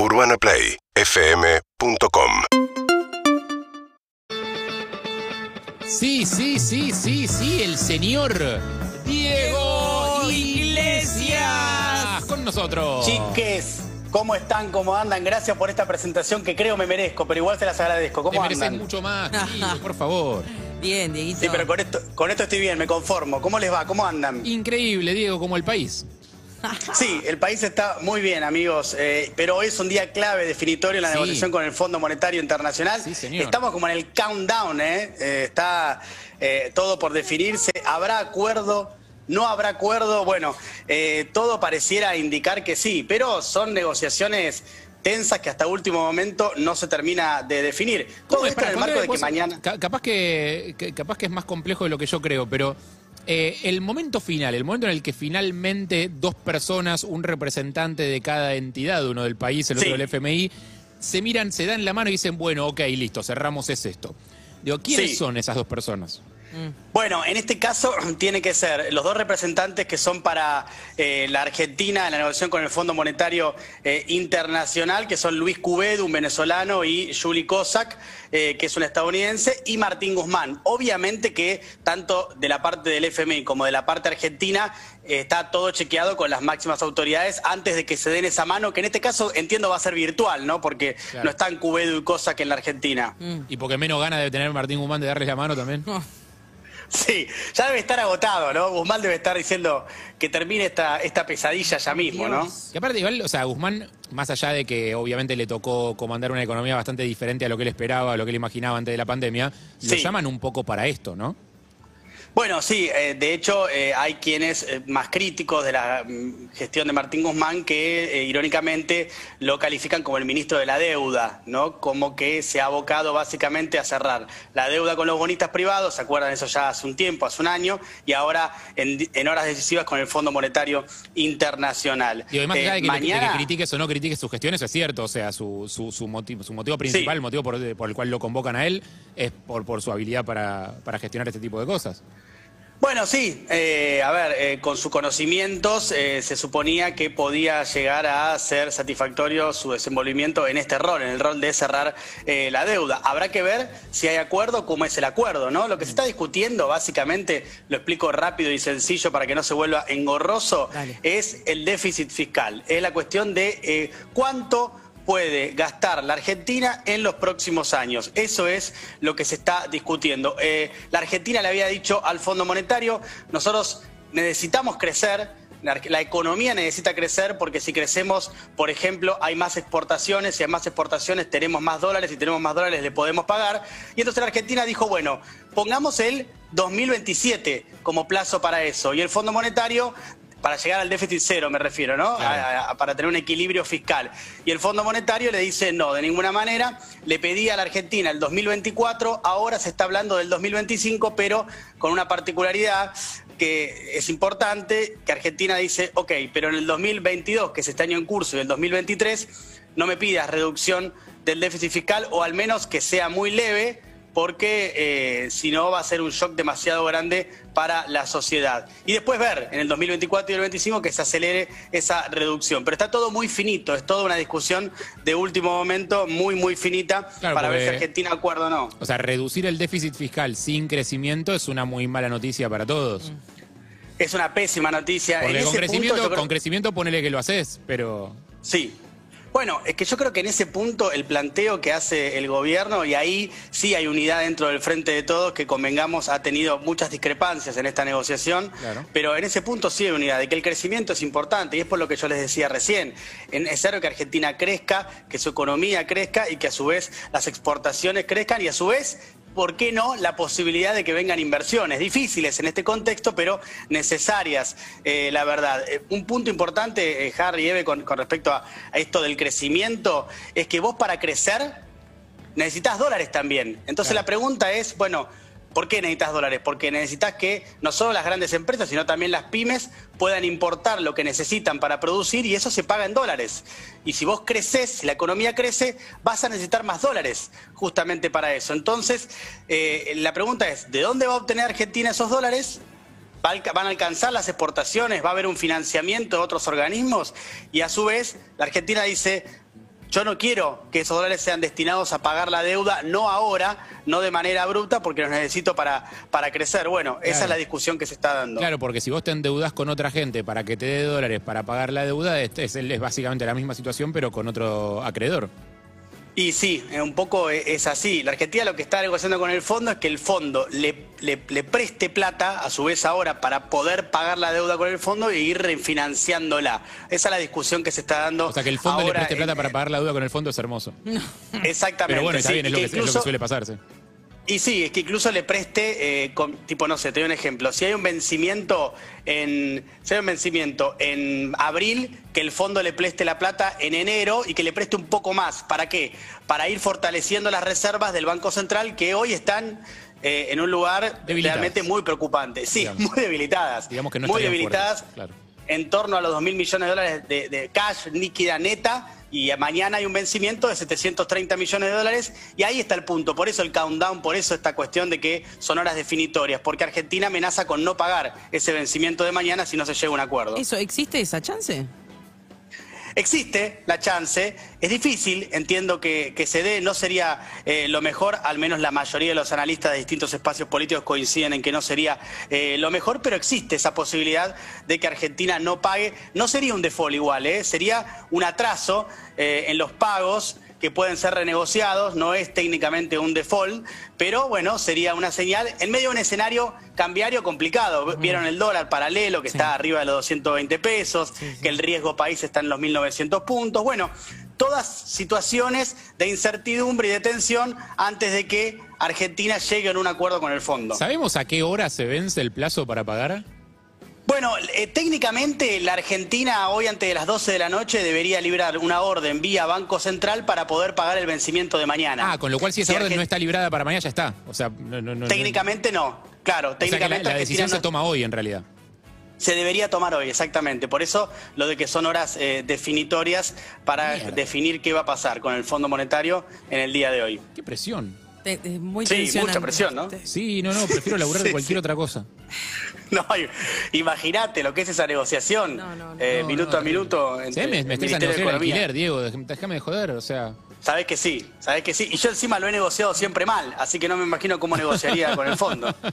UrbanaPlayFM.com Sí, sí, sí, sí, sí, el señor Diego Iglesias con nosotros. Chiques, ¿cómo están? ¿Cómo andan? Gracias por esta presentación que creo me merezco, pero igual se las agradezco. Te ¿Cómo mereces andan? mucho más, sí, por favor. Bien, Dieguito. Sí, pero con esto, con esto estoy bien, me conformo. ¿Cómo les va? ¿Cómo andan? Increíble, Diego, como el país. Sí, el país está muy bien, amigos, eh, pero hoy es un día clave, definitorio en la Sí. negociación con el Fondo Monetario Internacional. Sí, señor. Estamos como en el countdown, ¿eh? Eh, está eh, todo por definirse. ¿Habrá acuerdo? ¿No habrá acuerdo? Bueno, eh, todo pareciera indicar que sí, pero son negociaciones tensas que hasta último momento no se termina de definir. Todo es? esto en el marco de que mañana... ca- capaz que, que- capaz que es más complejo de lo que yo creo, pero eh, el momento final, el momento en el que finalmente dos personas, un representante de cada entidad, uno del país, el otro Sí. del FMI, se miran, se dan la mano y dicen, bueno, ok, listo, cerramos, es esto. Digo, ¿quiénes Sí. son esas dos personas? Bueno, en este caso tiene que ser los dos representantes que son para eh, la Argentina en la negociación con el Fondo Monetario eh, Internacional, que son Luis Cubedo, un venezolano, y Julie Cossack, eh, que es un estadounidense, y Martín Guzmán. Obviamente que tanto de la parte del FMI como de la parte argentina eh, está todo chequeado con las máximas autoridades antes de que se den esa mano, que en este caso entiendo va a ser virtual, ¿no? Porque Claro. no están Cubedo y Cossack en la Argentina. Y porque menos gana de tener Martín Guzmán de darles la mano también. Sí, ya debe estar agotado, ¿no? Guzmán debe estar diciendo que termine esta, esta pesadilla ya mismo, ¿no? Que aparte, igual, o sea, Guzmán, más allá de que obviamente le tocó comandar una economía bastante diferente a lo que él esperaba, a lo que él imaginaba antes de la pandemia, lo llaman un poco para esto, ¿no? Bueno, sí, eh, de hecho eh, hay quienes eh, más críticos de la mm, gestión de Martín Guzmán que irónicamente lo califican como el ministro de la deuda, ¿no? Como que se ha abocado básicamente a cerrar la deuda con los bonistas privados, ¿se acuerdan eso ya hace un tiempo, hace un año? Y ahora en, horas decisivas con el Fondo Monetario Internacional. Y más Eh, allá de que, le- de que mañana- critiques o no critiques sus gestiones, es cierto, o sea, su, su, su motivo, su motivo principal, Sí. el motivo por, por el cual lo convocan a él, es por, por su habilidad para, para gestionar este tipo de cosas. Bueno, sí, eh, a ver, eh, con sus conocimientos eh, se suponía que podía llegar a ser satisfactorio su desenvolvimiento en este rol, en el rol de cerrar eh, la deuda. Habrá que ver si hay acuerdo, cómo es el acuerdo, ¿no? Lo que se está discutiendo, básicamente, lo explico rápido y sencillo para que no se vuelva engorroso, Dale. es el déficit fiscal. Es la cuestión de eh, cuánto puede gastar la Argentina en los próximos años. Eso es lo que se está discutiendo. Eh, la Argentina le había dicho al Fondo Monetario, nosotros necesitamos crecer. La, economía necesita crecer porque si crecemos, por ejemplo, hay más exportaciones, si hay más exportaciones tenemos más dólares, si tenemos más dólares le podemos pagar. Y entonces la Argentina dijo, bueno, pongamos el 2027 como plazo para eso. Y el Fondo Monetario para llegar al déficit cero, me refiero, ¿no? Claro. A- a- para tener un equilibrio fiscal. Y el Fondo Monetario le dice no, de ninguna manera. Le pedía a la Argentina el 2024, ahora se está hablando del 2025, pero con una particularidad que es importante, que Argentina dice, ok, pero en el 2022, que es este año en curso, y el 2023, no me pidas reducción del déficit fiscal, o al menos que sea muy leve, porque eh, si no va a ser un shock demasiado grande para la sociedad. Y después ver en el 2024 y el 2025 que se acelere esa reducción. Pero está todo muy finito, es toda una discusión de último momento muy, muy finita Claro, para ver si Argentina acuerda o no. O sea, reducir el déficit fiscal sin crecimiento es una muy mala noticia para todos. Es una pésima noticia. Porque en con ese crecimiento, punto creo- con crecimiento ponele que lo haces, pero Sí. Bueno, es que yo creo que en ese punto el planteo que hace el gobierno, y ahí sí hay unidad dentro del Frente de Todos, que convengamos ha tenido muchas discrepancias en esta negociación, Claro. pero en ese punto sí hay unidad, de que el crecimiento es importante, y es por lo que yo les decía recién. Es necesario que Argentina crezca, que su economía crezca y que a su vez las exportaciones crezcan y a su vez ¿por qué no la posibilidad de que vengan inversiones? Difíciles en este contexto, pero necesarias, eh, la verdad. Eh, un punto importante, eh, Harry y Eve, con, con respecto a, a esto del crecimiento, es que vos para crecer necesitas dólares también. Entonces Claro. la pregunta es, bueno, ¿por qué necesitas dólares? Porque necesitas que no solo las grandes empresas, sino también las pymes puedan importar lo que necesitan para producir y eso se paga en dólares. Y si vos creces, si la economía crece, vas a necesitar más dólares justamente para eso. Entonces, eh, la pregunta es, ¿de dónde va a obtener Argentina esos dólares? ¿Va a alca- ¿Van a alcanzar las exportaciones? ¿Va a haber un financiamiento de otros organismos? Y a su vez, la Argentina dice, yo no quiero que esos dólares sean destinados a pagar la deuda, no ahora, no de manera bruta, porque los necesito para, para crecer. Bueno, esa es la discusión que se está dando. Claro, porque si vos te endeudas con otra gente para que te dé dólares para pagar la deuda, es, es básicamente la misma situación, pero con otro acreedor. Y sí, un poco e, es así. La Argentina lo que está negociando con el fondo es que el fondo le, le, preste plata, a su vez ahora, para poder pagar la deuda con el fondo e ir refinanciándola. Esa es la discusión que se está dando. O sea, que el fondo le preste plata para pagar la deuda con el fondo es hermoso. Exactamente. Pero bueno, está bien, es lo, que, es lo que suele pasarse. Y sí, es que incluso le preste, eh, tipo, no sé, te doy un ejemplo. Si hay un vencimiento en, si hay un vencimiento en abril, que el fondo le preste la plata en enero y que le preste un poco más. ¿Para qué? Para ir fortaleciendo las reservas del Banco Central que hoy están eh, en un lugar realmente muy preocupante. Sí, muy debilitadas. Digamos que no muy debilitadas. En torno a los 2 mil millones de dólares de, de cash líquida neta y mañana hay un vencimiento de 730 millones de dólares y ahí está el punto. Por eso el countdown, por eso esta cuestión de que son horas definitorias, porque Argentina amenaza con no pagar ese vencimiento de mañana si no se llega a un acuerdo. ¿Eso existe esa chance? Existe la chance, es difícil, entiendo que, se dé, no sería eh, lo mejor, al menos la mayoría de los analistas de distintos espacios políticos coinciden en que no sería eh, lo mejor, pero existe esa posibilidad de que Argentina no pague. No sería un default igual, ¿eh? sería un atraso en los pagos que pueden ser renegociados, no es técnicamente un default, pero bueno, sería una señal en medio de un escenario cambiario complicado. Vieron el dólar paralelo que está arriba de los 220 pesos, que el riesgo país está en los 1900 puntos. Bueno, todas situaciones de incertidumbre y de tensión antes de que Argentina llegue a un acuerdo con el fondo. ¿Sabemos a qué hora se vence el plazo para pagar? Bueno, eh, técnicamente la Argentina hoy antes de las 12 de la noche debería librar una orden vía Banco Central para poder pagar el vencimiento de mañana. Ah, con lo cual si esa orden no está librada para mañana ya está. O sea, técnicamente no. Claro, técnicamente la, decisión se toma hoy en realidad. Se debería tomar hoy, exactamente. Por eso lo de que son horas eh, definitorias para definir qué va a pasar con el Fondo Monetario en el día de hoy. Qué presión. Muy sí, mucha presión, ¿no? Sí, no, no, prefiero laburar de cualquier otra cosa. No, imagínate lo que es esa negociación, eh, minuto a minuto. Entre, me, me estás negociando alquiler, Diego, déjame de joder, o sea. Sabes que sí, sabes que sí. Y yo encima lo he negociado siempre mal, así que no me imagino cómo negociaría con el fondo.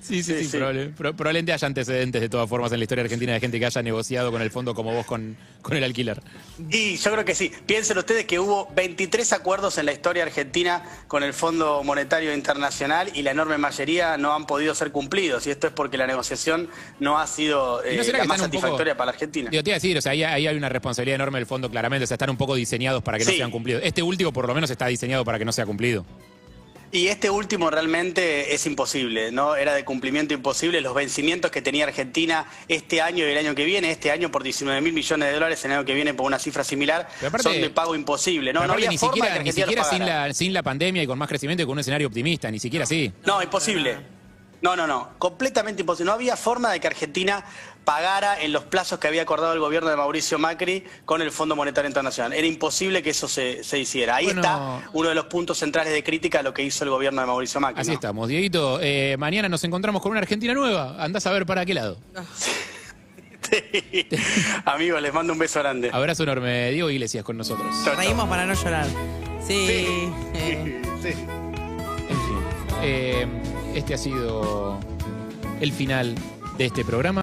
Sí, sí, sí, probablemente haya antecedentes de todas formas en la historia argentina de gente que haya negociado con el fondo como vos con, con el alquiler. Y yo creo que sí. Piensen ustedes que hubo 23 acuerdos en la historia argentina con el Fondo Monetario Internacional y la enorme mayoría no han podido ser cumplidos. Y esto es porque la negociación no ha sido eh, la más satisfactoria para la Argentina. Yo te iba a decir, o sea, ahí, hay una responsabilidad enorme del fondo claramente. O sea, están un poco diseñados para que no sean cumplidos. Este último por lo menos está diseñado para que no sea cumplido. Y este último realmente es imposible, ¿no? Era de cumplimiento imposible. Los vencimientos que tenía Argentina este año y el año que viene, este año por 19 mil millones de dólares, el año que viene por una cifra similar, son de pago imposible. No, no había ni siquiera, ni siquiera sin, la, sin la pandemia y con más crecimiento y con un escenario optimista, ni siquiera así. No, imposible. No, no, no, completamente imposible. No había forma de que Argentina pagara en los plazos que había acordado el gobierno de Mauricio Macri con el Fondo Monetario Internacional. Era imposible que eso se, hiciera. Ahí está uno de los puntos centrales de crítica a lo que hizo el gobierno de Mauricio Macri. Así estamos. Dieguito, eh, mañana nos encontramos con una Argentina nueva. Andás a ver para qué lado. Amigos, les mando un beso grande. Abrazo enorme. Diego Iglesias con nosotros. Reímos para no llorar. Sí. sí. Eh. En fin. Eh, este ha sido el final de este programa.